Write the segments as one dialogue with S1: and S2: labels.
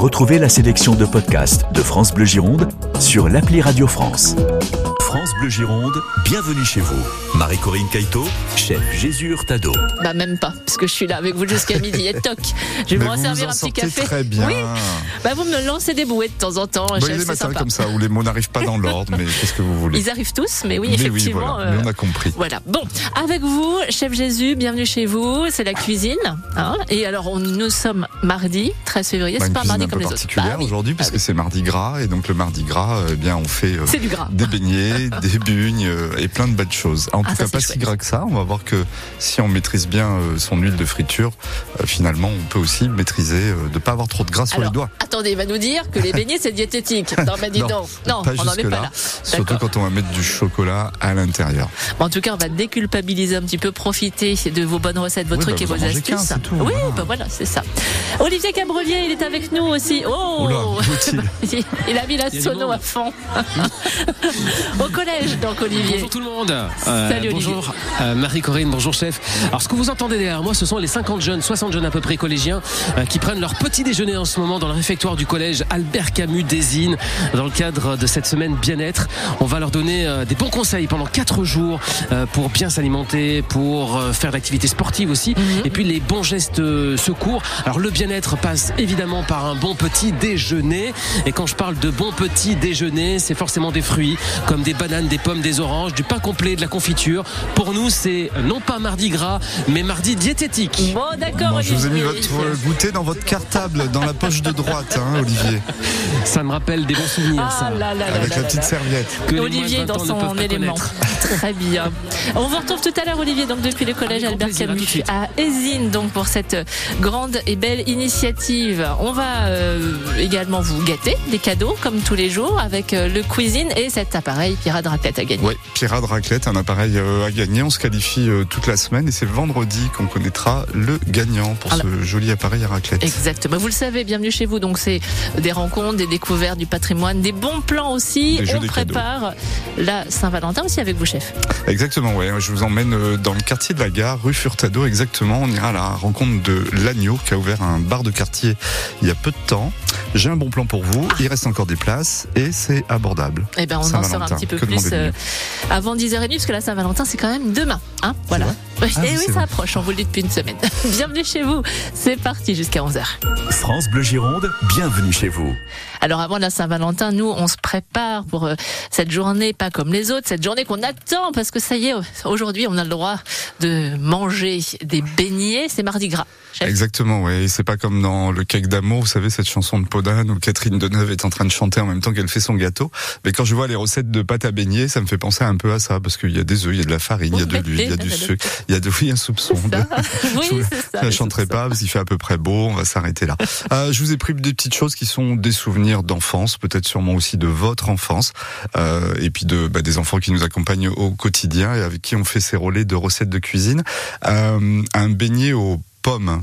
S1: Retrouvez la sélection de podcasts de France Bleu Gironde sur l'appli Radio France. France Bleu Gironde, bienvenue chez vous. Marie-Corinne Caïto, chef Jésus Hurtado.
S2: Bah même pas, parce que je suis là avec vous jusqu'à midi et toc. Je vais
S3: me servir
S2: un petit café.
S3: Très bien. Oui.
S2: Bah vous me lancez des bouées de temps en temps.
S3: Bah, chef,
S2: des
S3: comme ça où les mots n'arrivent pas dans l'ordre, mais qu'est-ce que vous voulez
S2: Ils arrivent tous, mais oui effectivement.
S3: Oui, on a compris.
S2: Voilà. Bon, avec vous, chef Jésus, bienvenue chez vous. C'est la cuisine. Hein et alors nous sommes mardi 13 février.
S3: c'est
S2: pas mardi
S3: un
S2: comme
S3: peu
S2: les
S3: autres. particulière
S2: bah
S3: aujourd'hui puisque c'est mardi gras et donc le mardi gras, eh bien on fait
S2: euh, du gras.
S3: des beignets, des bugnes euh, et plein de belles choses. En ah, tout cas, pas si gras que ça. On va voir que si on maîtrise bien euh, son huile de friture, euh, finalement, on peut aussi maîtriser de ne pas avoir trop de gras sur les doigts.
S2: Attendez, il va nous dire que les beignets, c'est diététique. Non, mais dis non, non on n'en est pas là.
S3: Surtout quand on va mettre du chocolat à l'intérieur.
S2: en tout cas, on va déculpabiliser un petit peu, profiter de vos bonnes recettes, vos trucs
S3: bah,
S2: et vos astuces. oui, bah voilà, c'est ça. Olivier Cabrelier, il est avec nous aussi. Oh, il a mis la sono à fond. Collège, donc Olivier.
S4: Bonjour tout le monde. Euh, bonjour euh, Marie-Corinne, bonjour chef. Alors ce que vous entendez derrière moi, ce sont les 50 jeunes, 60 jeunes à peu près collégiens euh, qui prennent leur petit déjeuner en ce moment dans le réfectoire du collège Albert Camus d'Ésine dans le cadre de cette semaine bien-être. On va leur donner des bons conseils pendant 4 jours pour bien s'alimenter, pour faire l'activité sportive aussi mhm. et puis les bons gestes secours. Alors le bien-être passe évidemment par un bon petit déjeuner et quand je parle de bon petit déjeuner, c'est forcément des fruits comme des bananes, des pommes, des oranges, du pain complet, de la confiture. Pour nous, c'est non pas mardi gras, mais mardi diététique.
S2: Bon, d'accord.
S3: je vous ai mis votre goûter dans votre cartable, dans la poche de droite, hein, Olivier.
S4: Ça me rappelle des bons souvenirs,
S2: ah,
S4: ça.
S2: Là, là,
S3: Avec la petite serviette.
S2: Que Olivier dans son élément. Très bien. On vous retrouve tout à l'heure, Olivier, donc depuis le collège Albert Camus à Ezine, donc pour cette grande et belle initiative. On va euh, également vous gâter des cadeaux, comme tous les jours, avec euh, le cuisine et cet appareil Pirate Raclette à gagner.
S3: Oui, Pirate Raclette, un appareil euh, à gagner. On se qualifie toute la semaine et c'est vendredi qu'on connaîtra le gagnant pour ce joli appareil à raclette.
S2: Exactement. Vous le savez, bienvenue chez vous. Donc c'est des rencontres, des découvertes du patrimoine, des bons plans aussi. On prépare la Saint-Valentin aussi avec vous, chef.
S3: Exactement, ouais. Je vous emmène dans le quartier de la gare, rue Furtado, exactement. On ira à la rencontre de l'Agneau qui a ouvert un bar de quartier il y a peu de temps. J'ai un bon plan pour vous. Il reste encore des places et c'est abordable.
S2: Eh ben, on en saura un petit peu plus euh, avant 10h30 parce que la Saint-Valentin, c'est quand même demain. Hein voilà. Et ah oui, ça approche. On vous le dit depuis une semaine. bienvenue chez vous. C'est parti jusqu'à 11h.
S1: France Bleu Gironde, bienvenue chez vous.
S2: Alors avant la Saint-Valentin, nous, on se prépare pour euh, cette journée, pas comme les autres, cette journée qu'on attend parce que ça y est, aujourd'hui, on a le droit de manger des beignets. C'est mardi gras.
S3: Exactement, oui. C'est pas comme dans le cake d'amour, vous savez, cette chanson de Podane où Catherine Deneuve est en train de chanter en même temps qu'elle fait son gâteau. Mais quand je vois les recettes de pâte à beignet, ça me fait penser un peu à ça, parce qu'il y a des œufs, il y a de la farine, il y a de l'huile, il y a du sucre, il y a de, oui, un soupçon.
S2: De... oui, c'est ça.
S3: Je ne chanterai pas, parce qu'il fait à peu près beau, on va s'arrêter là. Euh, je vous ai pris des petites choses qui sont des souvenirs d'enfance, peut-être sûrement aussi de votre enfance, euh, et puis de bah, des enfants qui nous accompagnent au quotidien et avec qui on fait ces relais de recettes de cuisine. Euh, un beignet au pommes.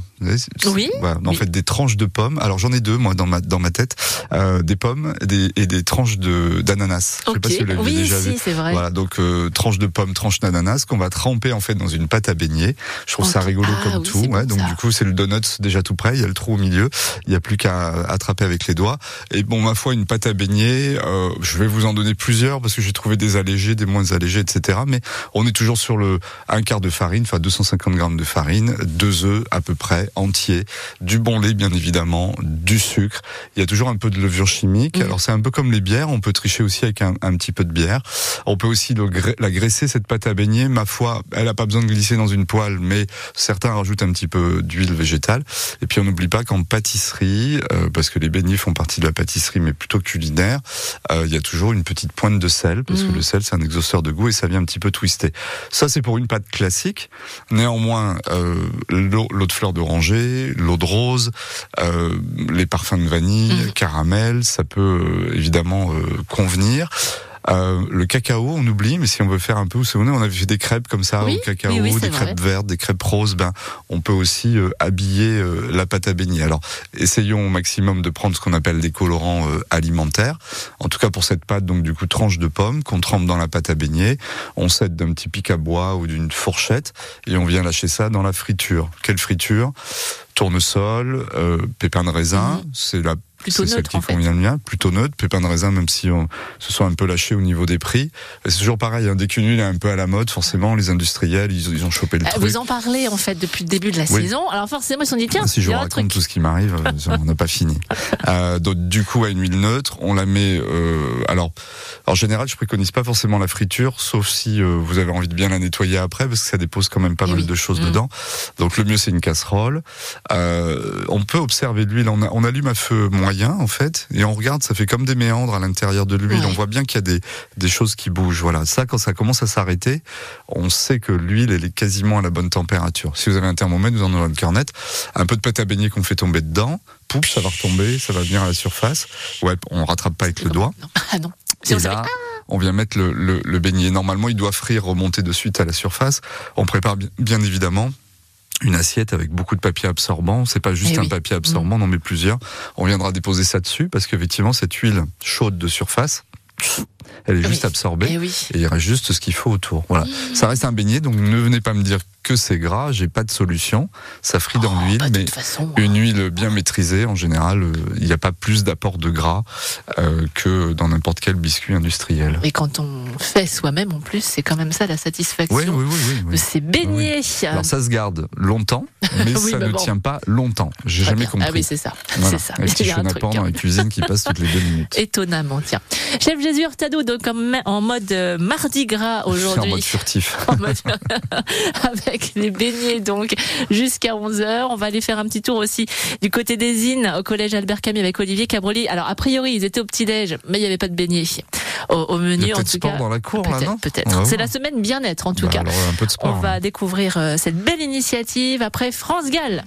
S2: Oui.
S3: en fait, des tranches de pommes. Alors j'en ai deux moi dans ma dans ma tête, euh, des pommes des, et des tranches de d'ananas.
S2: Okay. Je sais pas si vous l'avez oui, déjà si, c'est vrai.
S3: Voilà, donc euh, tranches de pommes, tranches d'ananas qu'on va tremper en fait dans une pâte à beignet. Je trouve ça rigolo
S2: ah
S3: comme tout.
S2: Ouais,
S3: donc du coup, c'est le donut déjà tout prêt. Il y a le trou au milieu. Il n'y a plus qu'à attraper avec les doigts. Et bon, ma foi, une pâte à beignet. Euh, je vais vous en donner plusieurs parce que j'ai trouvé des allégés, des moins allégés, etc. Mais on est toujours sur le un quart de farine, enfin 250 grammes de farine, deux œufs à peu près entier, du bon lait bien évidemment, du sucre. Il y a toujours un peu de levure chimique. Alors c'est un peu comme les bières, on peut tricher aussi avec un, petit peu de bière. On peut aussi la graisser cette pâte à beignet. Ma foi, elle a pas besoin de glisser dans une poêle, mais certains rajoutent un petit peu d'huile végétale. Et puis on n'oublie pas qu'en pâtisserie, euh, parce que les beignets font partie de la pâtisserie, mais plutôt culinaire, euh, il y a toujours une petite pointe de sel, parce que mmh. le sel c'est un exhausteur de goût et ça vient un petit peu twister. Ça c'est pour une pâte classique. Néanmoins, euh, l'eau de fleur d'oranger, l'eau de rose, euh, les parfums de vanille, mmh. caramel, ça peut euh, évidemment euh, convenir. Euh, le cacao, on oublie, mais si on veut faire un peu, vous savez, on avait fait des crêpes comme ça au cacao, des crêpes vertes, des crêpes roses. Ben, on peut aussi euh, habiller euh, la pâte à beignet. Alors, essayons au maximum de prendre ce qu'on appelle des colorants alimentaires. En tout cas, pour cette pâte, donc du coup, tranche de pomme qu'on trempe dans la pâte à beignet. On s'aide d'un petit pic à bois ou d'une fourchette et on vient lâcher ça dans la friture. Quelle friture? Tournesol, pépins de raisin, mhm. c'est la
S2: plutôt
S3: neutre.
S2: Celle
S3: qui convient le mien, plutôt neutre. Pépins de raisin, même si on se sont un peu lâchés au niveau des prix. C'est toujours pareil. Hein, dès qu'une huile est un peu à la mode, forcément, les industriels, ils, ont chopé le
S2: euh,
S3: truc.
S2: Vous en parlez en fait depuis le début de la saison. Alors forcément, ils se sont dit tiens,
S3: si je vous raconte tout ce qui m'arrive, on n'a pas fini. Euh, donc du coup, à une huile neutre, on la met. Euh, alors, en général, je préconise pas forcément la friture, sauf si euh, vous avez envie de bien la nettoyer après, parce que ça dépose quand même pas eh mal de choses mmh. dedans. Donc le mieux, c'est une casserole. Euh, on peut observer l'huile. On, on, allume à feu moyen en fait, et on regarde. Ça fait comme des méandres à l'intérieur de l'huile. On voit bien qu'il y a des, des choses qui bougent. Voilà. Ça, quand ça commence à s'arrêter, on sait que l'huile elle est quasiment à la bonne température. Si vous avez un thermomètre, vous en aurez une cornette. Un peu de pâte à baigner qu'on fait tomber dedans. Poup, ça va retomber, ça va venir à la surface. Ouais, on rattrape pas avec le doigt.
S2: Ah non.
S3: Et là, on vient mettre le, le, le, beignet. Normalement, il doit frire, remonter de suite à la surface. On prépare bien évidemment une assiette avec beaucoup de papier absorbant. C'est pas juste eh un papier absorbant, mmh. on en met plusieurs. On viendra déposer ça dessus parce qu'effectivement, cette huile chaude de surface, elle est juste absorbée eh et, il y reste juste ce qu'il faut autour. Voilà. Mmh. Ça reste un beignet, donc ne venez pas me dire que c'est gras, j'ai pas de solution. Ça frit dans oh, l'huile, mais une huile bien maîtrisée, en général, euh, il n'y a pas plus d'apport de gras euh, que dans n'importe quel biscuit industriel.
S2: Et quand on fait soi-même, en plus, c'est quand même ça la satisfaction oui, oui, oui, de ces beignets.
S3: Alors ça se garde longtemps, mais ça bah ne tient pas longtemps. J'ai jamais compris.
S2: Ah oui, c'est ça.
S3: C'est ça. Un petit chenapan dans la cuisine qui passe toutes les deux minutes.
S2: Étonnamment, tiens. Chef Jésus Hurtado, donc en mode euh, mardi gras aujourd'hui.
S3: en mode furtif.
S2: Avec les beignets donc jusqu'à 11h. On va aller faire un petit tour aussi du côté des Innes au collège Albert Camus avec Olivier Cabroli. Alors a priori ils étaient au petit-déj, mais il n'y avait pas de beignets au, menu en tout cas.
S3: dans la cour là, non
S2: Peut-être. C'est la semaine bien-être en tout bah, cas.
S3: un peu de sport,
S2: On va découvrir euh, cette belle initiative après France Gall.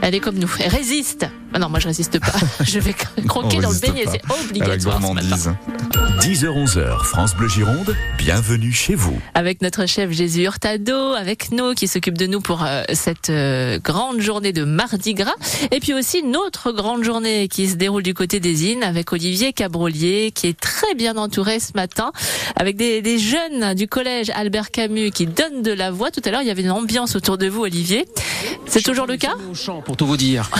S2: Elle est comme nous, elle résiste. Ah non, moi je résiste pas. Je vais croquer dans le beignet, c'est obligatoire.
S1: 10h-11h, France Bleu Gironde, bienvenue chez vous.
S2: Avec notre chef Jésus Hurtado, avec nous, qui s'occupe de nous pour euh, cette euh, grande journée de Mardi Gras. Et puis aussi une autre grande journée qui se déroule du côté des Innes avec Olivier Cabrolier, qui est très bien entouré ce matin, avec des, des jeunes du collège Albert Camus qui donnent de la voix. Tout à l'heure, il y avait une ambiance autour de vous, Olivier. C'est toujours le cas
S4: Pour tout vous dire.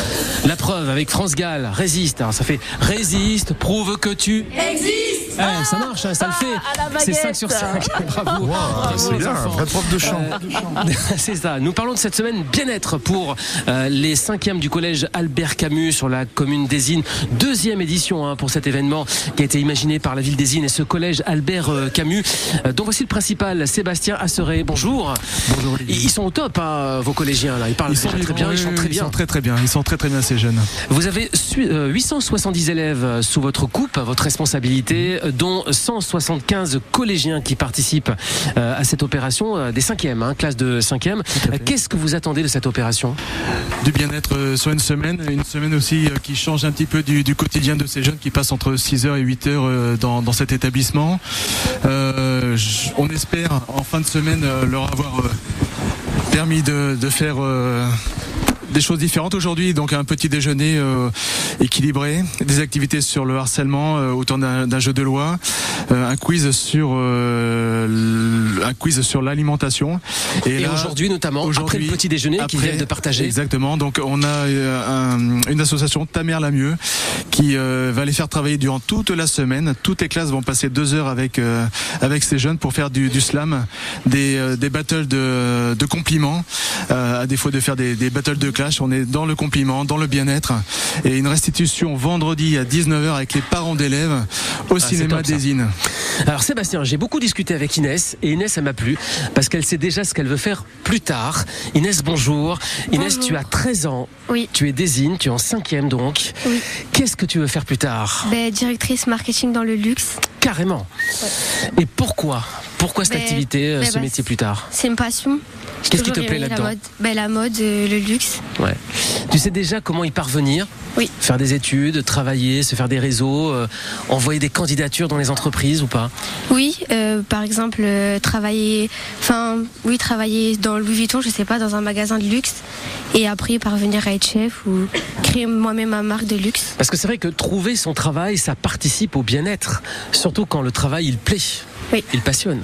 S4: La preuve avec France Gall, résiste. Alors ça fait résiste, prouve que tu
S2: existes.
S4: Eh, ça marche, hein, ça le fait.
S2: Ah, c'est 5
S4: sur 5. Bravo.
S3: c'est bien, un vrai prof de chant.
S4: Euh, c'est ça. Nous parlons de cette semaine bien-être pour euh, les cinquièmes du collège Albert Camus sur la commune d'Ezine. Deuxième édition hein, pour cet événement qui a été imaginé par la ville d'Ezine et ce collège Albert euh, Camus. donc voici le principal, Sébastien Asseret. Bonjour.
S5: Bonjour.
S4: Ils sont au top, hein, vos collégiens là. Ils parlent très, très bien, ils chantent très bien.
S5: Ils sont très très bien. Ils sont très très bien ces jeunes.
S4: Vous avez 870 élèves sous votre coupe, votre responsabilité dont 175 collégiens qui participent euh, à cette opération euh, des cinquièmes, hein, classe de cinquième. Qu'est-ce que vous attendez de cette opération?
S5: Du bien-être euh, sur une semaine, une semaine aussi qui change un petit peu du, quotidien de ces jeunes qui passent entre 6h et 8h dans, cet établissement. on espère en fin de semaine leur avoir permis de, de faire des choses différentes aujourd'hui. Donc un petit déjeuner euh, équilibré, des activités sur le harcèlement euh, autour d'un jeu de loi, euh, un quiz sur un quiz sur l'alimentation.
S4: Et, aujourd'hui notamment après le petit déjeuner qui vient de partager.
S5: Exactement. Donc on a une association Ta mère la mieux qui va les faire travailler durant toute la semaine. Toutes les classes vont passer deux heures avec avec ces jeunes pour faire du, du slam, des, des battles de, de compliments, à défaut de faire des, des battles de classe on est dans le compliment, dans le bien-être. Et une restitution vendredi à 19h avec les parents d'élèves au ah, cinéma des Innes.
S4: Alors Sébastien, j'ai beaucoup discuté avec Inès et Inès, elle m'a plu parce qu'elle sait déjà ce qu'elle veut faire plus tard. Inès, bonjour. Inès, tu as 13 ans.
S6: Oui.
S4: Tu es désigne, tu es en cinquième donc.
S6: Oui.
S4: Qu'est-ce que tu veux faire plus tard?
S6: Ben, Directrice marketing dans le luxe.
S4: Carrément. Et pourquoi? Pourquoi cette ben, activité, euh, ben, ce métier plus tard
S6: C'est une passion.
S4: Qu'est-ce qui te plaît là-dedans
S6: la mode, ben, la mode euh, le luxe.
S4: Ouais. Tu sais déjà comment y parvenir
S6: Oui.
S4: Faire des études, travailler, se faire des réseaux, euh, envoyer des candidatures dans les entreprises ou pas
S6: Oui, euh, par exemple travailler, enfin oui travailler dans Louis Vuitton, je sais pas, dans un magasin de luxe, et après parvenir à être chef ou créer moi-même ma marque de luxe.
S4: Parce que c'est vrai que trouver son travail, ça participe au bien-être, surtout quand le travail il plaît. Il passionne.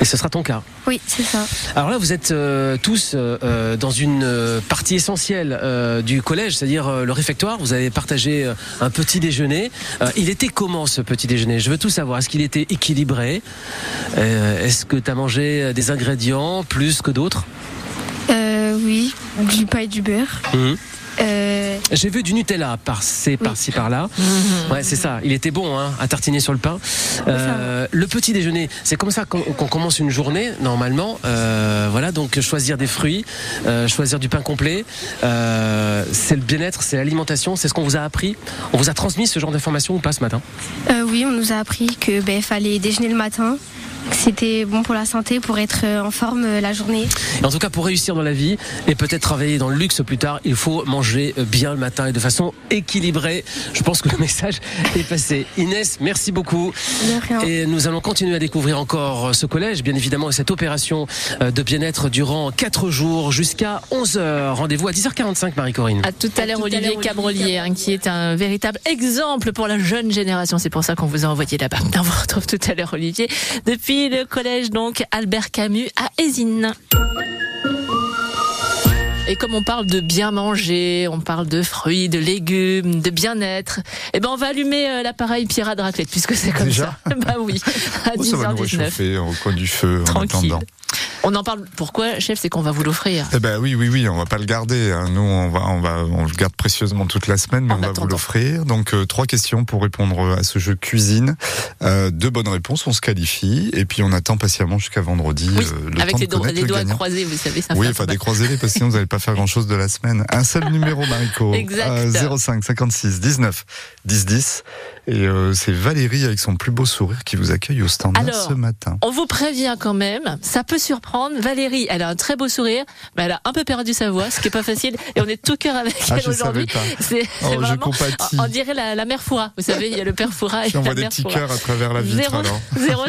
S4: Et ce sera ton cas.
S6: Oui, c'est ça.
S4: Alors là, vous êtes euh, tous euh, dans une partie essentielle du collège, c'est-à-dire le réfectoire. Vous avez partagé un petit déjeuner. il était comment ce petit déjeuner? Je veux tout savoir. Est-ce qu'il était équilibré? Est-ce que tu as mangé des ingrédients plus que d'autres?
S6: Oui, du pain et du beurre.
S4: Mmh. Euh, J'ai vu du Nutella par-ci, par-ci, par-là. Ouais, c'est ça. Il était bon hein, à tartiner sur le pain. Euh, le petit déjeuner, c'est comme ça qu'on commence une journée normalement. Euh, voilà, donc choisir des fruits, choisir du pain complet. c'est le bien-être, c'est l'alimentation, c'est ce qu'on vous a appris. On vous a transmis ce genre d'informations ou pas ce matin?
S6: Oui, on nous a appris que ben, fallait déjeuner le matin c'était bon pour la santé, pour être euh, en forme euh, la journée.
S4: en tout cas, pour réussir dans la vie et peut-être travailler dans le luxe plus tard, il faut manger euh, bien le matin et de façon équilibrée. Je pense que le message est passé. Inès, merci beaucoup. Et nous allons continuer à découvrir encore ce collège, bien évidemment, et cette opération de bien-être durant 4 jours jusqu'à 11h. Rendez-vous à 10h45, Marie-Corinne.
S2: À tout à l'heure, Olivier Cabrolier, hein, qui est un véritable exemple pour la jeune génération. C'est pour ça qu'on vous a envoyé là-bas. On vous retrouve tout à l'heure, Olivier. Depuis le collège donc Albert Camus à Ésine. Et comme on parle de bien manger, on parle de fruits, de légumes, de bien-être, eh ben on va allumer euh, l'appareil Pierre de raclette puisque c'est comme ça. bah oui, à 10h19. Ça va nous
S3: réchauffer au coin du feu Tranquille. en attendant.
S2: On en parle. Pourquoi, chef C'est qu'on va vous l'offrir.
S3: Eh ben oui, oui, oui. On va pas le garder. Hein. Nous, on va, on va, on le garde précieusement toute la semaine, mais on va vous l'offrir. Donc euh, trois questions pour répondre à ce jeu cuisine. Euh, deux bonnes réponses, on se qualifie, et puis on attend patiemment jusqu'à vendredi.
S2: Euh, le avec temps les, les doigts croisés, vous savez. Ça
S3: oui, enfin décroisez-les parce que sinon vous n'allez pas faire grand-chose de la semaine. Un seul numéro, Marico.
S2: exact.
S3: 05 56 19 10 10. Et euh, c'est Valérie avec son plus beau sourire qui vous accueille au standard ce matin.
S2: On vous prévient quand même, ça peut surprendre. Valérie, elle a un très beau sourire, mais elle a un peu perdu sa voix, ce qui est pas facile. Et on est tout cœur avec ah, elle aujourd'hui.
S3: C'est oh, vraiment,
S2: on dirait la, la, mère Foura. Vous savez, il y a le père Foura et la mère
S3: des petits cœurs à travers la vitre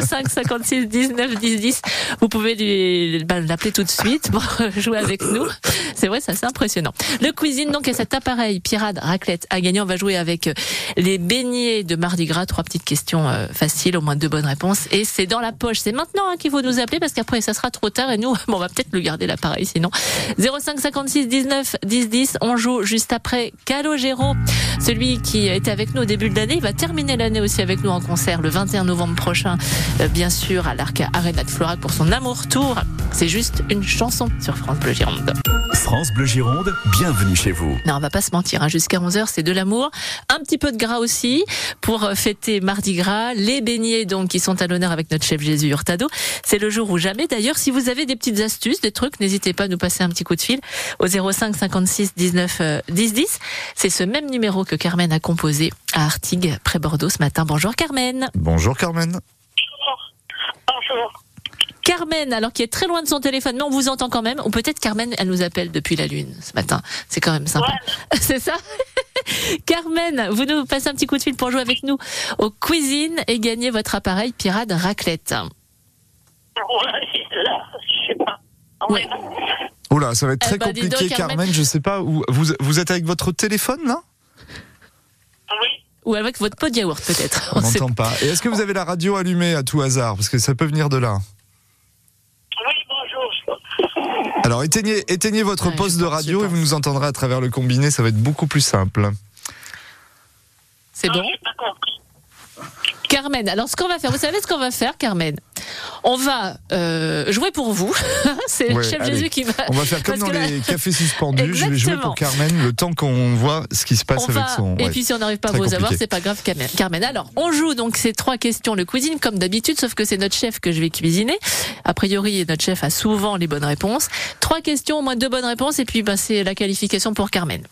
S2: 05 56 19 10 10. Vous pouvez bah, l'appeler tout de suite pour jouer avec nous. C'est vrai, ça c'est impressionnant. Le cuisine donc est cet appareil pirate raclette à gagner. On va jouer avec les beignets de Mardi Gras. Trois petites questions euh, faciles, au moins deux bonnes réponses. Et c'est dans la poche. C'est maintenant hein, qu'il faut nous appeler parce qu'après ça sera trop tard et nous, bon, on va peut-être le garder l'appareil sinon. 05 56 19 10 10. On joue juste après Calogero, celui qui était avec nous au début de l'année. Il va terminer l'année aussi avec nous en concert le 21 novembre prochain, euh, bien sûr, à l'Arca Arena de Florac pour son amour tour. C'est juste une chanson sur France Bleu Gironde.
S1: France Bleu Gironde, bienvenue chez vous.
S2: Non, on va pas se mentir, hein, jusqu'à 11h, c'est de l'amour. Un petit peu de gras aussi pour euh, fêter Mardi Gras. Les beignets, donc, qui sont à l'honneur avec notre chef Jésus Hurtado. C'est le jour ou jamais. D'ailleurs, si vous avez des petites astuces, des trucs, n'hésitez pas à nous passer un petit coup de fil au 05 56 19 10 10. C'est ce même numéro que Carmen a composé à Artigues, près Bordeaux ce matin. Bonjour Carmen.
S3: Bonjour Carmen.
S2: Bonjour. Carmen, alors qui est très loin de son téléphone, mais on vous entend quand même. Ou peut-être Carmen, elle nous appelle depuis la Lune ce matin. C'est quand même sympa. C'est ça? Carmen, vous nous passez un petit coup de fil pour jouer avec nous au cuisine et gagner votre appareil pirate raclette.
S3: Ouais, Oula, ça va être très eh ben, compliqué, Carmen. Je sais pas où vous vous êtes avec votre téléphone là?
S2: Oui. Ou avec votre pot de yaourt peut-être.
S3: On n'entend pas. Et est-ce que vous avez la radio allumée à tout hasard? Parce que ça peut venir de là. Alors éteignez, éteignez votre poste de radio et vous nous entendrez à travers le combiné, ça va être beaucoup plus simple.
S2: C'est bon Carmen, alors ce qu'on va faire, vous savez ce qu'on va faire, Carmen? On va euh, jouer pour vous. C'est le chef Jésus qui va.
S3: On va faire comme dans les cafés suspendus. Je vais jouer pour Carmen le temps qu'on voit ce qui se passe avec son.
S2: Et puis si on n'arrive pas à vous avoir, c'est pas grave, Carmen. Alors, on joue donc ces trois questions le cuisine comme d'habitude, sauf que c'est notre chef que je vais cuisiner. A priori, notre chef a souvent les bonnes réponses. Trois questions, au moins deux bonnes réponses, et puis bah, c'est la qualification pour Carmen.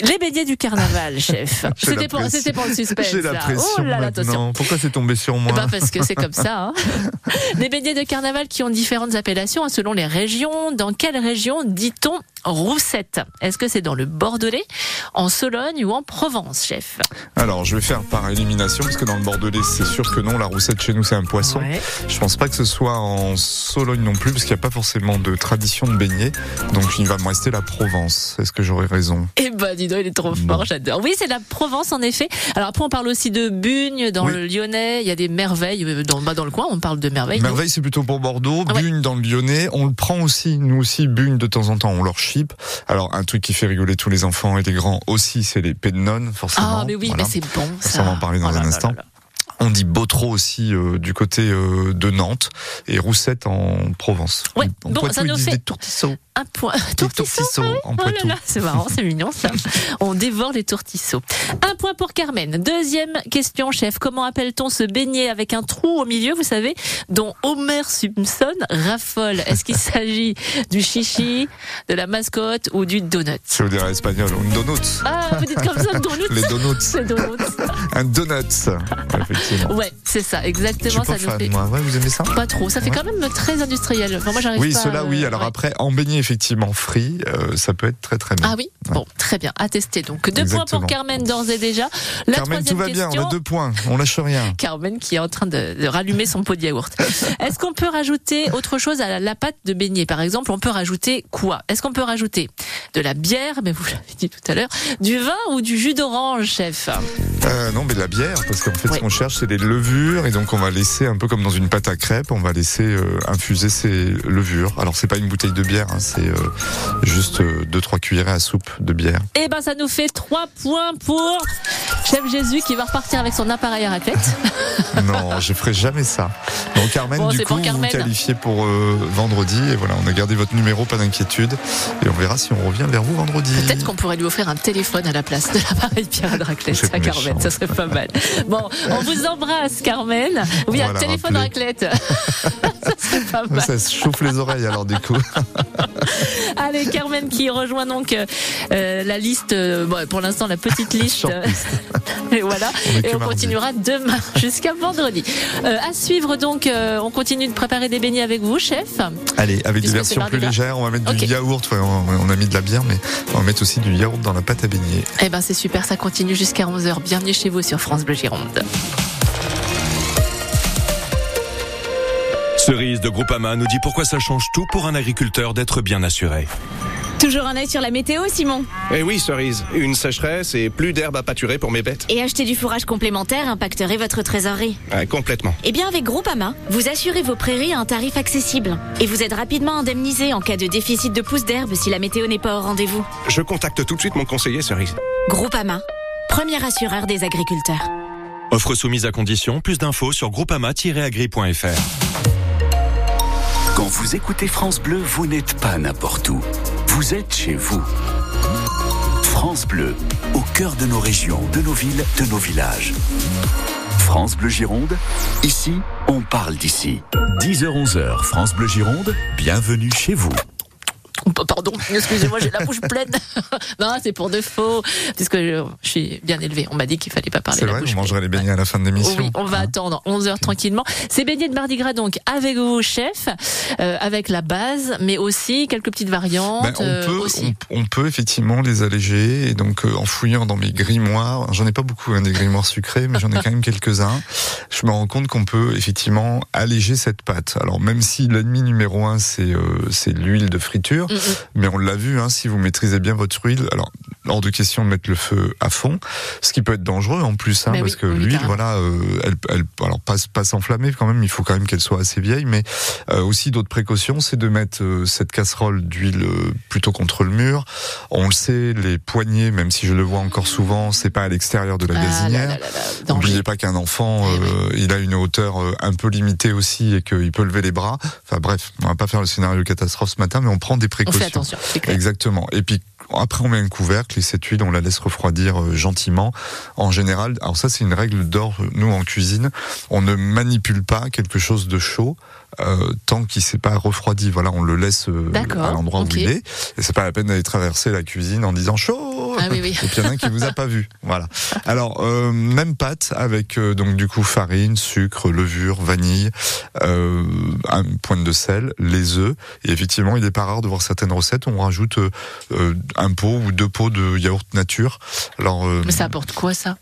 S2: Les beignets du carnaval, chef. C'était pour, pour, le suspense.
S3: J'ai la pression oh là là, attention. Pourquoi c'est tombé sur moi
S2: eh ben Parce que c'est comme ça. Hein. les beignets de carnaval qui ont différentes appellations hein, selon les régions. Dans quelle région dit-on roussette? Est-ce que c'est dans le Bordelais, en Sologne ou en Provence, chef?
S3: Alors, je vais faire par élimination, parce que dans le Bordelais, c'est sûr que non. La roussette chez nous, c'est un poisson. Je pense pas que ce soit en Sologne non plus, parce qu'il n'y a pas forcément de tradition de beignets. Donc, il va me rester la Provence. Est-ce que j'aurais raison?
S2: Eh ben, dis donc, il est trop fort, j'adore. Oui, c'est la Provence en effet. Alors après, on parle aussi de Bugne dans le Lyonnais. Il y a des merveilles euh, dans, bah, dans le coin. On parle de merveilles.
S3: Merveille, c'est plutôt pour Bordeaux. Bugne dans le Lyonnais. On le prend aussi. Nous aussi, Bugne de temps en temps, on leur chip. Alors un truc qui fait rigoler tous les enfants et les grands aussi, c'est les pédenones, forcément.
S2: Ah mais oui, mais c'est bon. Ça.
S3: on va en parler dans oh un instant. On dit Botro aussi euh, du côté euh, de Nantes et Roussette en Provence.
S2: Ouais, bon, ça nous fait
S3: des tourtissons.
S2: Un point. Tourtisseau,
S3: en oh là là,
S2: c'est marrant, c'est mignon ça. On dévore les tourtisseaux. Un point pour Carmen. Deuxième question, chef. Comment appelle-t-on ce beignet avec un trou au milieu, vous savez, dont Homer Simpson raffole? Est-ce qu'il s'agit du chichi, de la mascotte ou du donut?
S3: Je vous dirais espagnol, un donut.
S2: Ah, vous dites comme ça, un donut
S3: Les donuts.
S2: Donuts.
S3: un donut, effectivement.
S2: Ouais, c'est ça, exactement.
S3: Je suis pas fan, moi. Ouais, vous aimez ça?
S2: Pas trop. Ça fait quand même très industriel. Enfin, moi, j'arrive
S3: oui,
S2: pas.
S3: Cela, oui. Alors après, en beignet effectivement frit, euh, ça peut être très très bien.
S2: Ah oui, bon, très bien, à tester. Donc deux points pour Carmen d'ores et déjà.
S3: La Carmen, tout va bien, on a deux points, on lâche rien.
S2: Carmen qui est en train de, rallumer son pot de yaourt. Est-ce qu'on peut rajouter autre chose à la, pâte de beignet? Par exemple, on peut rajouter quoi? Est-ce qu'on peut rajouter de la bière, mais vous l'avez dit tout à l'heure, du vin ou du jus d'orange, chef?
S3: Euh, Non, mais de la bière, parce qu'en fait, ce qu'on cherche, c'est des levures, et donc on va laisser un peu comme dans une pâte à crêpes, on va laisser euh, infuser ces levures. Alors c'est pas une bouteille de bière, hein, c'est euh, juste 2-3 euh, cuillerées à soupe de bière.
S2: Eh ben ça nous fait 3 points pour Chef Jésus qui va repartir avec son appareil à raclette.
S3: non, je ferai jamais ça. Donc Carmen, du coup, vous qualifiez pour euh, vendredi. Et voilà, on a gardé votre numéro, pas d'inquiétude. Et on verra si on revient vers vous vendredi.
S2: Peut-être qu'on pourrait lui offrir un téléphone à la place de l'appareil Pierre de raclette à Carmen. Ça serait pas mal. Bon, on vous embrasse, Carmen. Oui, un téléphone raclette. ça serait pas mal.
S3: Ça se chauffe les oreilles alors du coup.
S2: Allez, Carmen qui rejoint donc euh, la liste, euh, bon, pour l'instant la petite liste. et voilà. et on continuera demain jusqu'à vendredi. Euh, à suivre donc, on continue de préparer des beignets avec vous, chef.
S3: Allez, avec des versions plus légères, on va mettre du yaourt. on, a mis de la bière, mais on va mettre aussi du yaourt dans la pâte à beignets.
S2: Eh ben c'est super, ça continue jusqu'à 11h. Bienvenue chez vous sur France Bleu Gironde.
S1: Cerise de Groupama nous dit pourquoi ça change tout pour un agriculteur d'être bien assuré.
S7: Toujours un œil sur la météo, Simon
S8: Eh oui, Cerise. Une sécheresse et plus d'herbe à pâturer pour mes bêtes.
S7: Et acheter du fourrage complémentaire impacterait votre trésorerie.
S8: complètement.
S7: Eh bien, avec Groupama, vous assurez vos prairies à un tarif accessible. Et vous êtes rapidement indemnisé en cas de déficit de pousses d'herbe si la météo n'est pas au rendez-vous.
S8: Je contacte tout de suite mon conseiller, Cerise.
S7: Groupama, premier assureur des agriculteurs.
S1: Offre soumise à condition. Plus d'infos sur groupama-agri.fr. Quand vous écoutez France Bleu, vous n'êtes pas n'importe où. Vous êtes chez vous. France Bleu, au cœur de nos régions, de nos villes, de nos villages. France Bleu Gironde, ici, on parle d'ici. 10h-11h, France Bleu Gironde, bienvenue chez vous.
S2: Pardon, excusez-moi, j'ai la bouche pleine. non, c'est pour de faux, puisque je, suis bien élevée. On m'a dit qu'il fallait pas parler.
S3: C'est vrai,
S2: bouche
S3: on mangerait les beignets à la fin de l'émission.
S2: Oui, on va
S3: hein.
S2: attendre 11 heures tranquillement. C'est beignets de Mardi Gras donc avec vos chefs, euh, avec la base, mais aussi quelques petites variantes. Ben,
S3: on, euh, peut, On, peut effectivement les alléger et donc euh, en fouillant dans mes grimoires, j'en ai pas beaucoup hein, des grimoires sucrés, mais j'en ai quand même quelques-uns. Je me rends compte qu'on peut effectivement alléger cette pâte. Alors même si l'ennemi numéro un c'est c'est l'huile de friture, mais on l'a vu, hein, si vous maîtrisez bien votre huile, alors hors de question de mettre le feu à fond, ce qui peut être dangereux en plus, hein, parce que l'huile, voilà, euh, elle, elle, alors pas, pas s'enflammer quand même, il faut quand même qu'elle soit assez vieille, mais euh, aussi d'autres précautions, c'est de mettre euh, cette casserole d'huile plutôt contre le mur. On le sait, les poignées, même si je le vois encore souvent, c'est pas à l'extérieur de la ah gazinière. N'oubliez pas qu'un enfant, eh il a une hauteur un peu limitée aussi et qu'il peut lever les bras. Enfin bref, on va pas faire le scénario catastrophe ce matin, mais on prend des précautions.
S2: On fait attention,
S3: Exactement. Et puis après, on met un couvercle et cette huile, on la laisse refroidir euh, gentiment. En général, alors ça, c'est une règle d'or, nous, en cuisine. On ne manipule pas quelque chose de chaud euh, tant qu'il s'est pas refroidi. Voilà, on le laisse euh, à l'endroit où il est. Et c'est pas la peine d'aller traverser la cuisine en disant chaud.
S2: Ah, oui, oui.
S3: Et puis il y en a un qui vous a pas vu. Voilà. Alors euh, même pâte avec donc du coup farine, sucre, levure, vanille, une pointe de sel, les œufs. Et effectivement, il est pas rare de voir certaines recettes où on rajoute un pot ou deux pots de yaourt nature. Alors.
S2: Mais ça apporte quoi ça?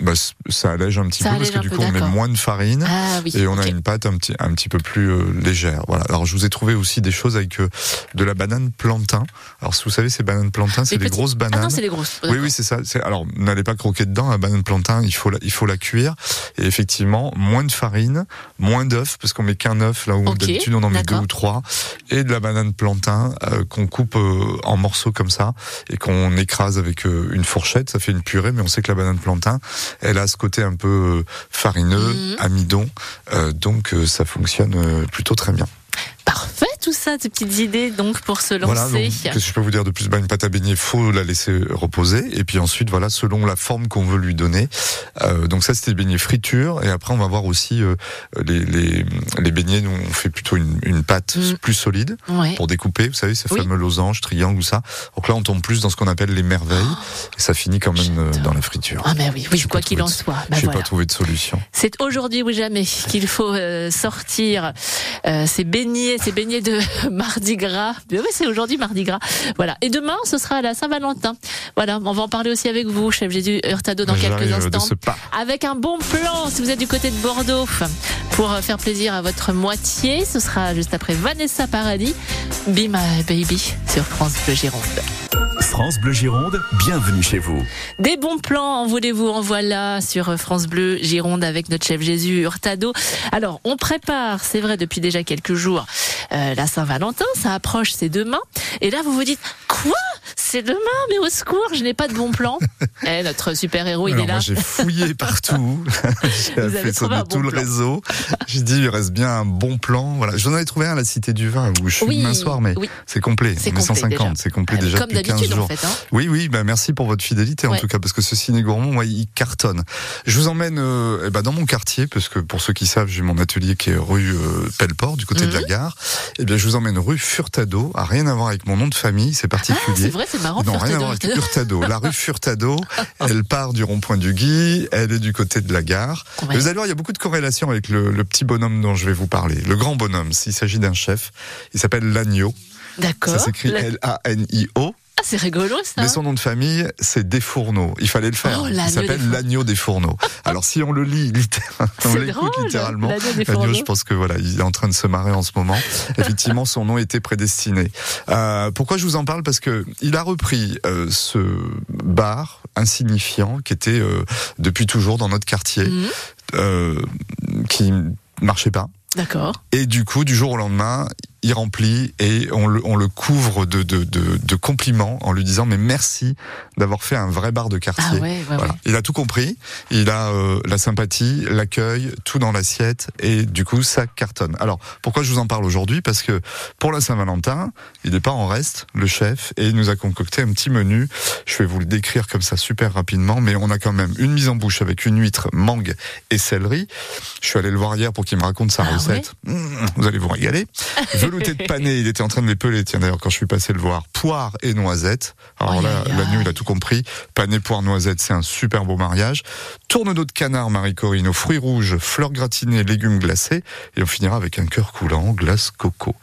S3: Bah, ça allège un petit peu parce que du coup on met moins de farine
S2: ah
S3: et on a une pâte un petit un petit peu plus euh, légère. Voilà. Alors je vous ai trouvé aussi des choses avec euh, de la banane plantain. Alors si vous savez ces bananes plantain, c'est des grosses bananes. Ah
S2: non, c'est les grosses.
S3: Oui oui, c'est ça. Alors n'allez pas croquer dedans la banane plantain, il faut la, il faut la cuire et effectivement moins de farine, moins d'œufs parce qu'on met qu'un œuf là où d'habitude on en met deux ou trois et de la banane plantain euh, qu'on coupe en morceaux comme ça et qu'on écrase avec une fourchette, ça fait une purée mais on sait que la banane plantain elle a ce côté un peu euh, farineux, mhm. amidon, euh, donc euh, ça fonctionne plutôt très bien.
S2: Parfait tout ça, ces petites idées donc pour se lancer. Voilà,
S3: qu'est-ce que je peux vous dire de plus? Bah, Une pâte à baigner, faut la laisser reposer et puis ensuite voilà selon la forme qu'on veut lui donner. Euh, donc ça c'était les beignets friture et après on va voir aussi euh, les, les, les beignets nous on fait plutôt une, une pâte mm. plus solide pour découper. Vous savez ces fameux losanges, triangles ou ça. Donc là on tombe plus dans ce qu'on appelle les merveilles et ça finit quand même euh, dans la friture.
S2: Ah mais oui, oui quoi qu'il en soit.
S3: Bah, J'ai pas trouvé de solution.
S2: C'est aujourd'hui ou jamais qu'il faut euh, sortir ces beignets, ces beignets de Mardi Gras. oui, c'est aujourd'hui Mardi Gras. Voilà. Et demain, ce sera la Saint-Valentin. Voilà. On va en parler aussi avec vous, chef Jésus Hurtado, dans quelques instants. Avec un bon plan, si vous êtes du côté de Bordeaux, pour faire plaisir à votre moitié. Ce sera juste après Vanessa Paradis. Be My Baby sur France Bleu Gironde.
S1: France Bleu Gironde, bienvenue chez vous.
S2: Des bons plans, en voulez-vous, en voilà sur France Bleu Gironde avec notre chef Jésus Hurtado. Alors, on prépare, c'est vrai, depuis déjà quelques jours, euh, la Saint-Valentin, ça approche, c'est demain. Et là, vous vous dites, quoi? C'est demain, mais au secours, je n'ai pas de bon plan. eh, notre super-héros, il est là.
S3: J'ai fouillé partout. j'ai fait sonner tout le réseau. J'ai dit, il reste bien un bon plan. Voilà. J'en avais trouvé un à la Cité du Vin où je suis demain soir, mais c'est complet. C'est 150, c'est complet déjà
S2: Comme
S3: depuis 15 jours.
S2: En fait, hein.
S3: Oui, oui, bah, merci pour votre fidélité en tout cas, parce que ce ciné gourmand, il cartonne. Je vous emmène euh, eh ben, dans mon quartier, parce que pour ceux qui savent, j'ai mon atelier qui est rue euh, Pelleport, du côté de la mhm. gare. Eh bien, je vous emmène rue Furtado, à rien à voir avec mon nom de famille, c'est particulier. Ah,
S2: c'est vrai, c'est marrant.
S3: Non, rien à voir avec Furtado. La rue Furtado, elle part du rond-point du Guy, elle est du côté de la gare. Vous allez voir, il y a beaucoup de corrélations avec le, le petit bonhomme dont je vais vous parler. Le grand bonhomme, s'il s'agit d'un chef, il s'appelle l'agneau.
S2: D'accord.
S3: Ça s'écrit L-A-N-I-O.
S2: Ah, c'est rigolo ça.
S3: Mais son nom de famille, c'est Desfourneaux. Il fallait le faire. Oh, il s'appelle l'agneau des fourneaux. Alors si on le lit, littéralement, l'agneau, je pense que voilà, il est en train de se marrer en ce moment. Effectivement, son nom était prédestiné. Euh, pourquoi je vous en parle? Parce que il a repris euh, ce bar insignifiant qui était euh, depuis toujours dans notre quartier, mhm. euh, qui marchait pas.
S2: D'accord.
S3: Et du coup, du jour au lendemain, il remplit et on le, on le couvre de, de, de, de, compliments en lui disant mais merci d'avoir fait un vrai bar de quartier.
S2: Ah voilà.
S3: Il a tout compris, il a euh, la sympathie, l'accueil, tout dans l'assiette et du coup ça cartonne. Alors pourquoi je vous en parle aujourd'hui? Parce que pour la Saint-Valentin, il n'est pas en reste, le chef, et il nous a concocté un petit menu. Je vais vous le décrire comme ça super rapidement, mais on a quand même une mise en bouche avec une huître, mangue et céleri. Je suis allé le voir hier pour qu'il me raconte sa ah recette. Mmh, vous allez vous régaler. velouté de pané, il était en train de les peler, tiens d'ailleurs quand je suis passé le voir, poire et noisette. Alors là, la nuit, il a tout compris. Pané, poire, noisette, c'est un super beau mariage. Tourne-d'eau de canard, Marie-Corinne, aux fruits rouges, fleurs gratinées, légumes glacés. Et on finira avec un cœur coulant, glace coco.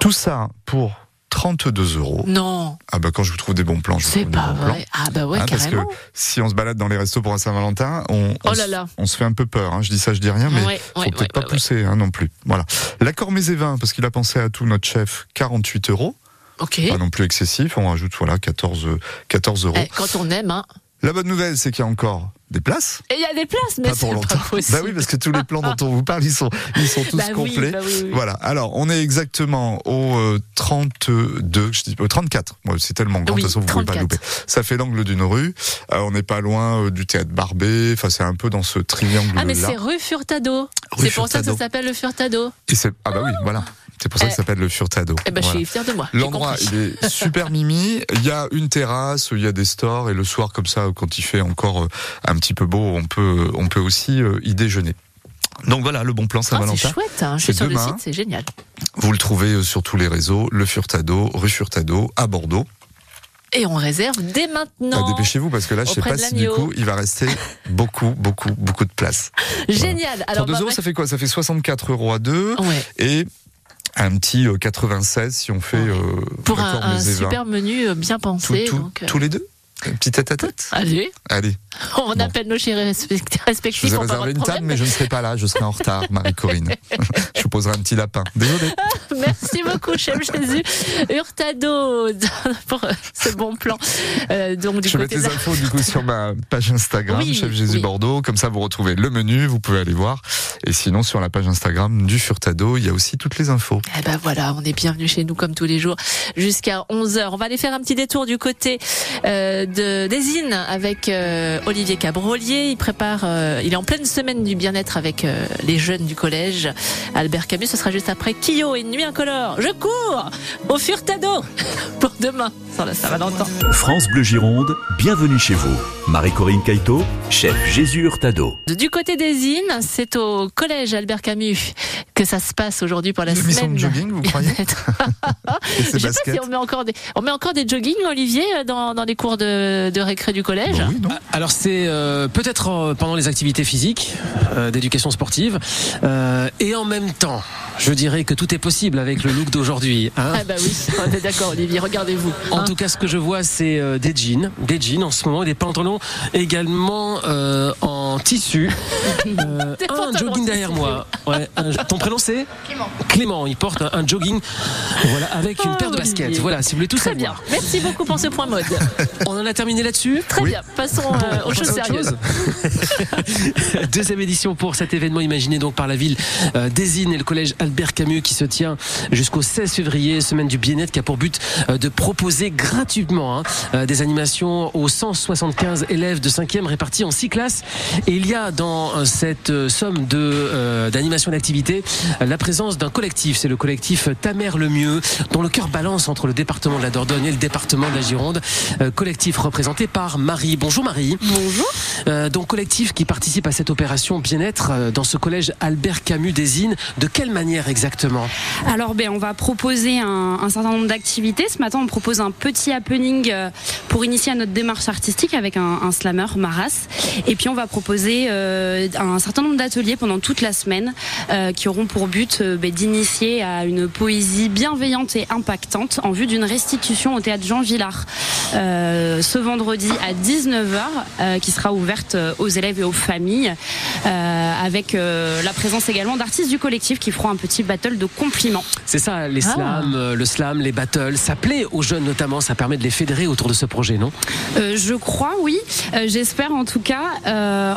S3: Tout ça pour 32 euros.
S2: Non.
S3: Ah bah quand je vous trouve des bons plans, je vous trouve
S2: pas
S3: des bons vrai.
S2: plans. Ah bah ouais,
S3: ah, Parce que si on se balade dans les restos pour un Saint-Valentin, on, on, oh on, se fait un peu peur. Hein. Je dis ça, je dis rien, mais ouais, faut peut-être pas pousser hein, non plus. Voilà. L'accord mes et vins, parce qu'il a pensé à tout notre chef, 48 euros.
S2: Ok.
S3: Pas non plus excessif. On rajoute voilà 14 14 euros. Eh,
S2: quand on aime, hein.
S3: La bonne nouvelle, c'est qu'il y a encore des places.
S2: Et il y a des places, mais c'est pas possible.
S3: Bah oui, parce que tous les plans dont on vous parle, ils sont, ils sont tous bah complets. Bah voilà. Alors, on est exactement au 32, euh, je dis au 34. Moi, c'est tellement grand, de toute façon, vous pouvez pas louper. Ça fait l'angle d'une rue. Euh, on n'est pas loin euh, du théâtre Barbé. Enfin, c'est un peu dans ce triangle.
S2: Ah, mais c'est rue Furtado. C'est pour ça que ça s'appelle le Furtado.
S3: Et ah bah oui, voilà. C'est pour ça que ça s'appelle le Furtado.
S2: Eh ben, je suis fier de moi.
S3: L'endroit, il est super mimi. Il y a une terrasse, il y a des stores, et le soir, comme ça, quand il fait encore un petit peu beau, on peut, on peut aussi euh, y déjeuner. Donc voilà, le bon plan Saint-Valentin.
S2: c'est chouette, hein. je suis sur le site, c'est génial.
S3: Vous le trouvez euh, sur tous les réseaux, le Furtado, rue Furtado, à Bordeaux.
S2: Et on réserve dès maintenant.
S3: Bah, dépêchez-vous parce que là, je sais pas si du coup, il va rester beaucoup, beaucoup, beaucoup de place.
S2: Génial.
S3: Alors, Pour 2 euros, ça fait quoi? Ça fait 64 euros à deux. Et un petit 96 euh, si on fait.
S2: Pour un, super menu bien pensé.
S3: tous les deux petit tête à tête
S2: Allez.
S3: Allez.
S2: On appelle nos chéris respectifs.
S3: Je vous ai réservé une table, mais je ne serai pas là. Je serai en retard, Marie-Corinne. je vous poserai un petit lapin. Désolé.
S2: Merci beaucoup, chef Jésus. Hurtado, pour ce bon plan.
S3: Euh, donc, du je mettre les infos du coup sur ma page Instagram, chef Jésus Bordeaux. Comme ça, vous retrouvez le menu. Vous pouvez aller voir. Et sinon, sur la page Instagram du Furtado, il y a aussi toutes les infos.
S2: Eh ben voilà, on est bienvenue chez nous comme tous les jours jusqu'à 11h. On va aller faire un petit détour du côté euh, de d'Ezine avec euh, Olivier Cabrolier. Il prépare, euh, il est en pleine semaine du bien-être avec euh, les jeunes du collège. Albert Camus, ce sera juste après Kyo et Nuit Incolore. Je cours au Furtado pour demain. Ça, ça va longtemps.
S1: France Bleu Gironde, bienvenue chez vous. Marie-Corinne Caïto, chef Jésus Hurtado.
S2: Du côté des Innes, c'est au collège Albert Camus que ça se passe aujourd'hui pour la
S3: Une
S2: semaine.
S3: de jogging, vous croyez
S2: Je sais pas si on met encore des, on met encore des jogging, Olivier, dans, dans les cours de, de récré du collège.
S3: Bah oui, non
S4: Alors c'est euh, peut-être euh, pendant les activités physiques, euh, d'éducation sportive, euh, et en même temps, je dirais que tout est possible avec le look d'aujourd'hui.
S2: Hein ah bah oui, on est d'accord, Olivier. Regardez-vous.
S4: En hein. tout cas, ce que je vois, c'est des jeans, des jeans en ce moment, des pantalons également en tissu. un jogging derrière moi. Ouais, ton prénom c'est
S9: Clément.
S4: Clément. Il porte un, jogging, voilà, avec une paire de baskets. Voilà, si vous voulez tout
S2: Très bien. Merci beaucoup pour ce point mode.
S4: On en a terminé là-dessus.
S2: Très bien. Passons aux choses sérieuses.
S4: Deuxième édition pour cet événement imaginé donc par la ville euh, d'Ezine et le collège Albert Camus qui se tient jusqu'au 16 février, semaine du bien-être qui a pour but euh, de proposer gratuitement hein, euh, des animations aux 175 élèves de 5e répartis en 6 classes. Et il y a dans cette somme de d'animation d'activité la présence d'un collectif, c'est le collectif Ta mère le mieux, dont le cœur balance entre le département de la Dordogne et le département de la Gironde. collectif représenté par Marie. Bonjour Marie.
S10: Bonjour.
S4: donc collectif qui participe à cette opération bien-être euh, dans ce collège Albert Camus des De quelle manière exactement
S10: Alors, ben, on va proposer un, certain nombre d'activités. Ce matin, on propose un petit happening euh, pour initier notre démarche artistique avec un, slammer, Maras. Et puis, on va proposer euh, un certain nombre d'ateliers pendant toute la semaine qui auront pour but ben, d'initier à une poésie bienveillante et impactante en vue d'une restitution au théâtre Jean Villard ce vendredi à 19h qui sera ouverte aux élèves et aux familles euh, avec euh, la présence également d'artistes du collectif qui feront un petit battle de compliments.
S4: C'est ça, les ah. slams, euh, le slam, les battles, ça plaît aux jeunes notamment, ça permet de les fédérer autour de ce projet, non?
S10: Je crois, oui. J'espère en tout cas.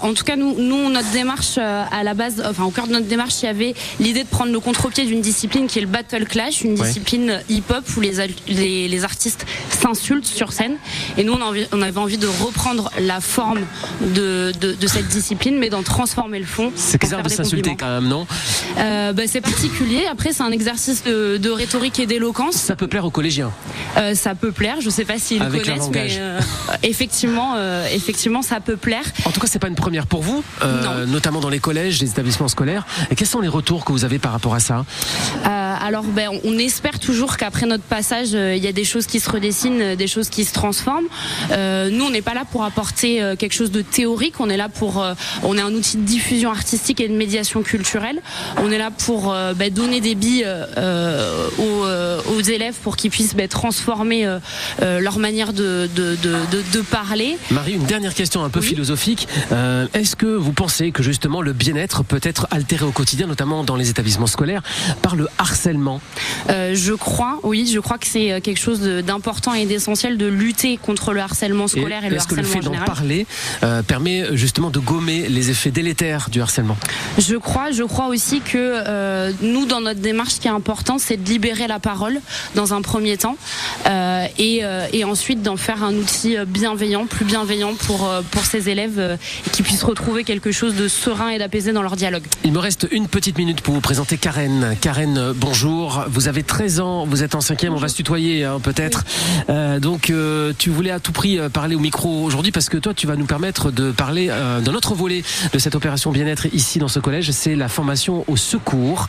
S10: en tout cas, nous, nous, notre démarche à la base, enfin au cœur de notre démarche, il y avait l'idée de prendre le contre-pied d'une discipline qui est le battle clash, une discipline hip-hop où les, les, les artistes s'insultent sur scène. Et nous, on, avait envie de reprendre la forme de, de, de cette discipline, mais d'en transformer le fond.
S4: C'est bizarre de s'insulter quand même, non
S10: euh, bah, C'est particulier. Après, c'est un exercice de, rhétorique et d'éloquence.
S4: Ça peut plaire aux collégiens.
S10: Euh, ça peut plaire. Je ne sais pas s'ils le connaissent, mais euh, effectivement, effectivement, ça peut plaire.
S4: En tout cas, c'est pas une première pour vous, notamment dans les collèges, les établissements scolaires. Et quels sont les retours que vous avez par rapport à ça
S10: alors, ben, on espère toujours qu'après notre passage, il y a des choses qui se redessinent, des choses qui se transforment. nous, on n'est pas là pour apporter quelque chose de théorique. On est là pour, on est un outil diffusion artistique et de médiation culturelle. On est là pour euh, bah, donner des billes euh, euh, aux, élèves pour qu'ils puissent bah, transformer leur manière de, de, parler.
S4: Marie, une dernière question un peu philosophique. Est-ce que vous pensez que justement le bien-être peut être altéré au quotidien, notamment dans les établissements scolaires, par le harcèlement?
S10: Je crois, oui, je crois que c'est quelque chose d'important et d'essentiel de lutter contre le harcèlement scolaire et, le harcèlement
S4: Est-ce que le fait d'en parler permet justement de gommer les effets délétère du harcèlement
S10: Je crois, je crois aussi que euh, nous, dans notre démarche, ce qui est important, c'est de libérer la parole dans un premier temps euh, et, euh, et, ensuite d'en faire un outil bienveillant, plus bienveillant pour, pour ces élèves qui puissent retrouver quelque chose de serein et d'apaisé dans leur dialogue.
S4: Il me reste une petite minute pour vous présenter Karen. Karen, bonjour. Vous avez 13 ans, vous êtes en cinquième, on va se tutoyer hein, peut-être. donc tu voulais à tout prix parler au micro aujourd'hui parce que toi, tu vas nous permettre de parler d'un autre volet de cette opération bien-être ici dans ce collège, c'est la formation au secours.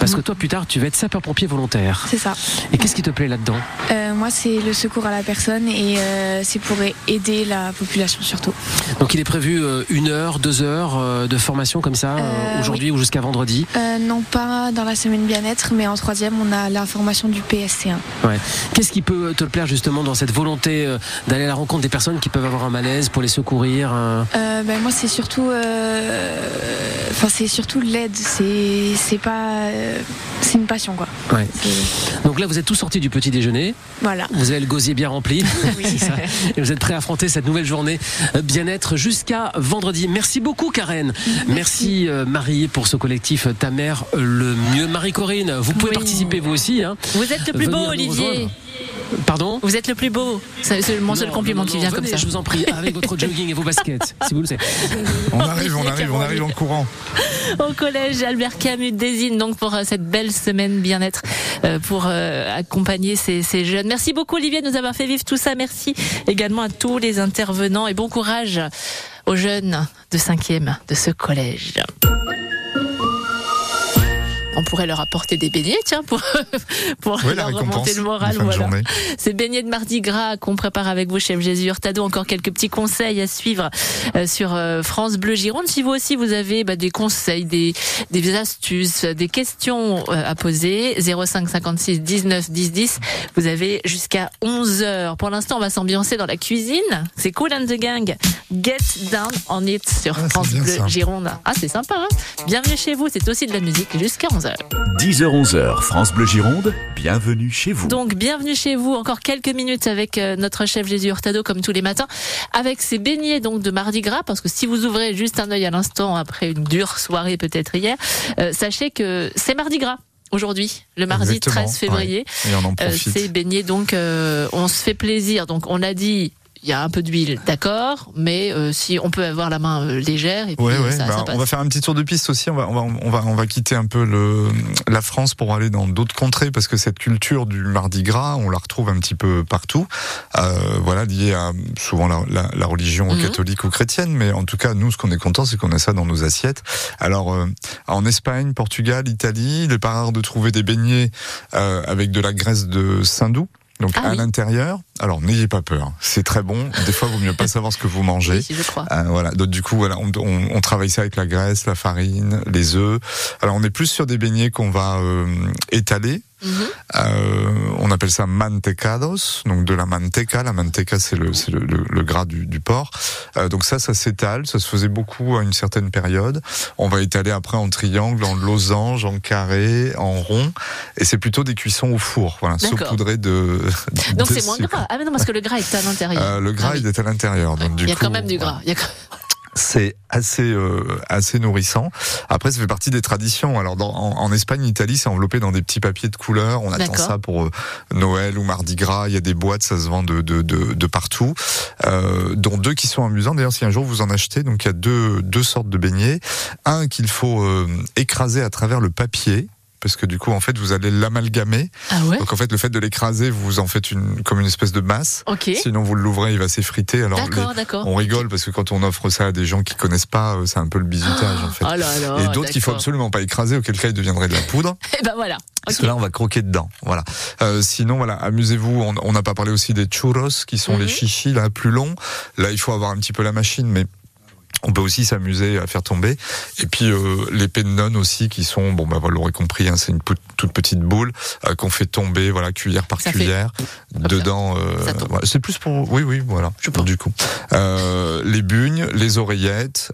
S4: Parce que toi, plus tard, tu vas être sapeur-pompier volontaire.
S9: C'est ça.
S4: Et qu'est-ce qui te plaît là-dedans?
S9: Euh, Moi, c'est le secours à la personne et euh, c'est pour aider la population surtout.
S4: Donc, il est prévu euh, une heure, deux heures de formation comme ça aujourd'hui ou jusqu'à vendredi?
S9: Non, pas dans la semaine bien-être, mais en troisième, on a la formation du PSC1.
S4: Ouais. Qu'est-ce qui peut te plaire justement dans cette volonté d'aller à la rencontre des personnes qui peuvent avoir un malaise pour les secourir
S9: ben, Moi, c'est surtout, enfin, c'est surtout l'aide. C'est, c'est pas, c'est une passion, quoi.
S4: Ouais. Donc là, vous êtes tous sortis du petit déjeuner.
S9: Voilà.
S4: Vous avez le gosier bien rempli.
S9: oui.
S4: Et vous êtes prêts à affronter cette nouvelle journée bien-être jusqu'à vendredi. Merci beaucoup, Karen. Merci, Marie pour ce collectif Ta mère le mieux. Marie-Corinne, vous pouvez participer vous aussi. Hein.
S2: Vous êtes le plus beau, Olivier.
S4: Pardon
S2: Vous êtes le plus beau. C'est mon seul compliment qui vient comme ça.
S4: Je vous en prie, avec votre jogging et vos baskets, si vous le savez.
S3: On arrive, on arrive, on arrive en courant.
S2: Au collège Albert Camus désigne donc pour euh, cette belle semaine bien-être euh, pour euh, accompagner ces, ces, jeunes. Merci beaucoup Olivier de nous avoir fait vivre tout ça. Merci également à tous les intervenants et bon courage aux jeunes de 5e de ce collège pourrait leur apporter des beignets, tiens, pour, pour leur remonter le moral. Voilà. Ces beignets de Mardi Gras qu'on prépare avec vous, chef Jésus Hurtado. Encore quelques petits conseils à suivre euh, sur euh, France Bleu Gironde. Si vous aussi vous avez bah, des conseils, des, des astuces, des questions euh, à poser, 05 56 19 10 10, vous avez jusqu'à 11 heures. Pour l'instant, on va s'ambiancer dans la cuisine. C'est Cool and the Gang. Get Down on It sur ah, France Bleu Gironde. Ah, c'est sympa, hein Bienvenue chez vous. C'est aussi de la musique jusqu'à 11
S1: 10h-11h, France Bleu Gironde, bienvenue chez vous.
S2: Donc, bienvenue chez vous. Encore quelques minutes avec euh, notre chef Jésus Hurtado, comme tous les matins, avec ses beignets donc de Mardi Gras, parce que si vous ouvrez juste un œil à l'instant après une dure soirée peut-être hier, euh, sachez que c'est Mardi Gras aujourd'hui, le mardi 13 février.
S3: Euh,
S2: c'est donc on se fait plaisir. Donc on a dit il y a un peu d'huile, d'accord, mais euh, si on peut avoir la main euh, légère et puis ça,
S3: bah, on va faire un petit tour de piste aussi. On va, on va, on va, on va quitter un peu le, la France pour aller dans d'autres contrées parce que cette culture du Mardi Gras, on la retrouve un petit peu partout. Euh, voilà, liée à souvent la, la, la religion mhm. catholique ou chrétienne, mais en tout cas, nous, ce qu'on est content, c'est qu'on a ça dans nos assiettes. Alors, euh, en Espagne, Portugal, Italie, il n'est pas rare de trouver des beignets euh, avec de la graisse de saindoux. Donc ah à l'intérieur, alors n'ayez pas peur, c'est très bon. Des fois, vaut mieux pas savoir ce que vous mangez.
S2: Oui, je crois.
S3: Euh, voilà. Donc du coup, voilà, on, on, on, travaille ça avec la graisse, la farine, les œufs. Alors on est plus sur des beignets qu'on va euh, étaler Euh, on appelle ça mantecados, donc de la manteca. La manteca, c'est le, le, le, gras du, du porc. Euh, donc ça, ça s'étale. Ça se faisait beaucoup à une certaine période. On va étaler après en triangle, en losange, en carré, en rond. Et c'est plutôt des cuissons au four, voilà, saupoudré de.
S2: Donc c'est moins gras. Ah mais non, parce que le gras est à l'intérieur.
S3: Euh, le gras,
S2: ah
S3: il est à l'intérieur.
S2: Donc
S3: il
S2: y a quand même du gras. Il y a
S3: c'est assez euh, assez nourrissant. Après, ça fait partie des traditions. Alors, dans, en, Espagne, Italie, c'est enveloppé dans des petits papiers de couleur. On attend ça pour euh, Noël ou Mardi Gras. Il y a des boîtes, ça se vend de de, de, de partout, euh, dont deux qui sont amusants. D'ailleurs, si un jour vous en achetez, donc il y a deux deux sortes de beignets. Un qu'il faut euh, écraser à travers le papier parce que du coup, en fait, vous allez l'amalgamer.
S2: Ah ouais
S3: Donc en fait, le fait de l'écraser, vous en faites une comme une espèce de masse. Sinon, vous l'ouvrez, il va s'effriter. Alors, on rigole parce que quand on offre ça à des gens qui connaissent pas, euh, c'est un peu le bizutage en fait.
S2: Oh
S3: Et d'autres qu'il faut absolument pas écraser, auquel cas il deviendrait de la poudre.
S2: Et ben voilà.
S3: Parce que là, on va croquer dedans. Voilà. Euh, sinon, voilà, amusez-vous. On n'a pas parlé aussi des churros, qui sont les mhm. chichis là plus longs. Là, il faut avoir un petit peu la machine, mais on peut aussi s'amuser à faire tomber. Et puis euh, les pennon aussi qui sont, bon bah vous l'aurez compris, hein, c'est une toute petite boule euh, qu'on fait tomber, voilà cuillère par cuillère. Dedans, euh, c'est plus pour, oui oui voilà. Je pour du coup, euh, les bugnes, les oreillettes.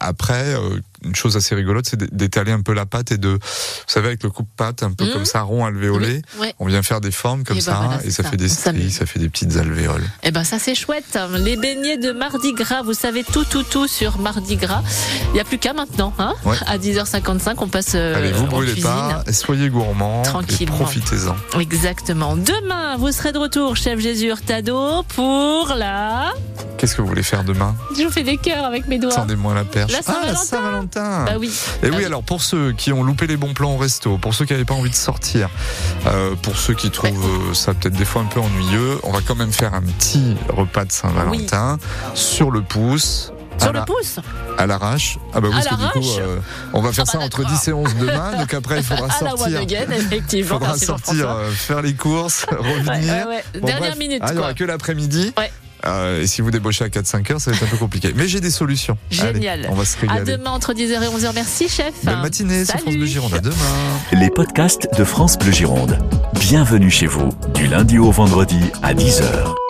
S3: après, une chose assez rigolote, c'est d'étaler un peu la pâte et de, vous savez, avec le coupe-pâte, un peu mmh. comme ça, rond alvéolé, on vient faire des formes comme ben ça, et ça, fait des stries, ça fait des petites alvéoles.
S2: Et eh ben ça c'est chouette. Les beignets de Mardi Gras, vous savez tout, tout, tout sur Mardi Gras. Il n'y a plus qu'à maintenant, hein À 10h55, on passe euh,
S3: Allez, vous
S2: brûlez
S3: pas, soyez gourmands, tranquillement. Profitez-en.
S2: Exactement. Demain, vous serez de retour, chef Jésus Hurtado, pour la.
S3: Qu'est-ce que vous voulez faire demain?
S2: Je vous fais des cœurs avec mes doigts.
S3: Tendez-moi la perche.
S2: La Saint-Valentin.
S3: Bah
S2: oui.
S3: Et
S2: bah
S3: oui, alors pour ceux qui ont loupé les bons plans au resto, pour ceux qui n'avaient pas envie de sortir, euh, pour ceux qui trouvent euh, ça peut-être des fois un peu ennuyeux, on va quand même faire un petit repas de Saint-Valentin sur le pouce.
S2: Sur le pouce
S3: À l'arrache. Ah bah oui, parce que du coup, euh, on va faire ah ça bah entre 10 et 11 demain. Donc après, il faudra sortir.
S2: Il
S3: faudra sortir, faire les courses, revenir.
S2: Dernière minute.
S3: Ah, il n'y aura que l'après-midi. Euh, et si vous débauchez à 4-5 heures, ça va être un peu compliqué. Mais j'ai des solutions.
S2: Génial.
S3: on va se régaler.
S2: À demain entre 10h et 11h. Merci, chef.
S3: Belle matinée sur France Bleu Gironde. À demain.
S1: Les podcasts de France Bleu Gironde. Bienvenue chez vous, du lundi au vendredi à 10h.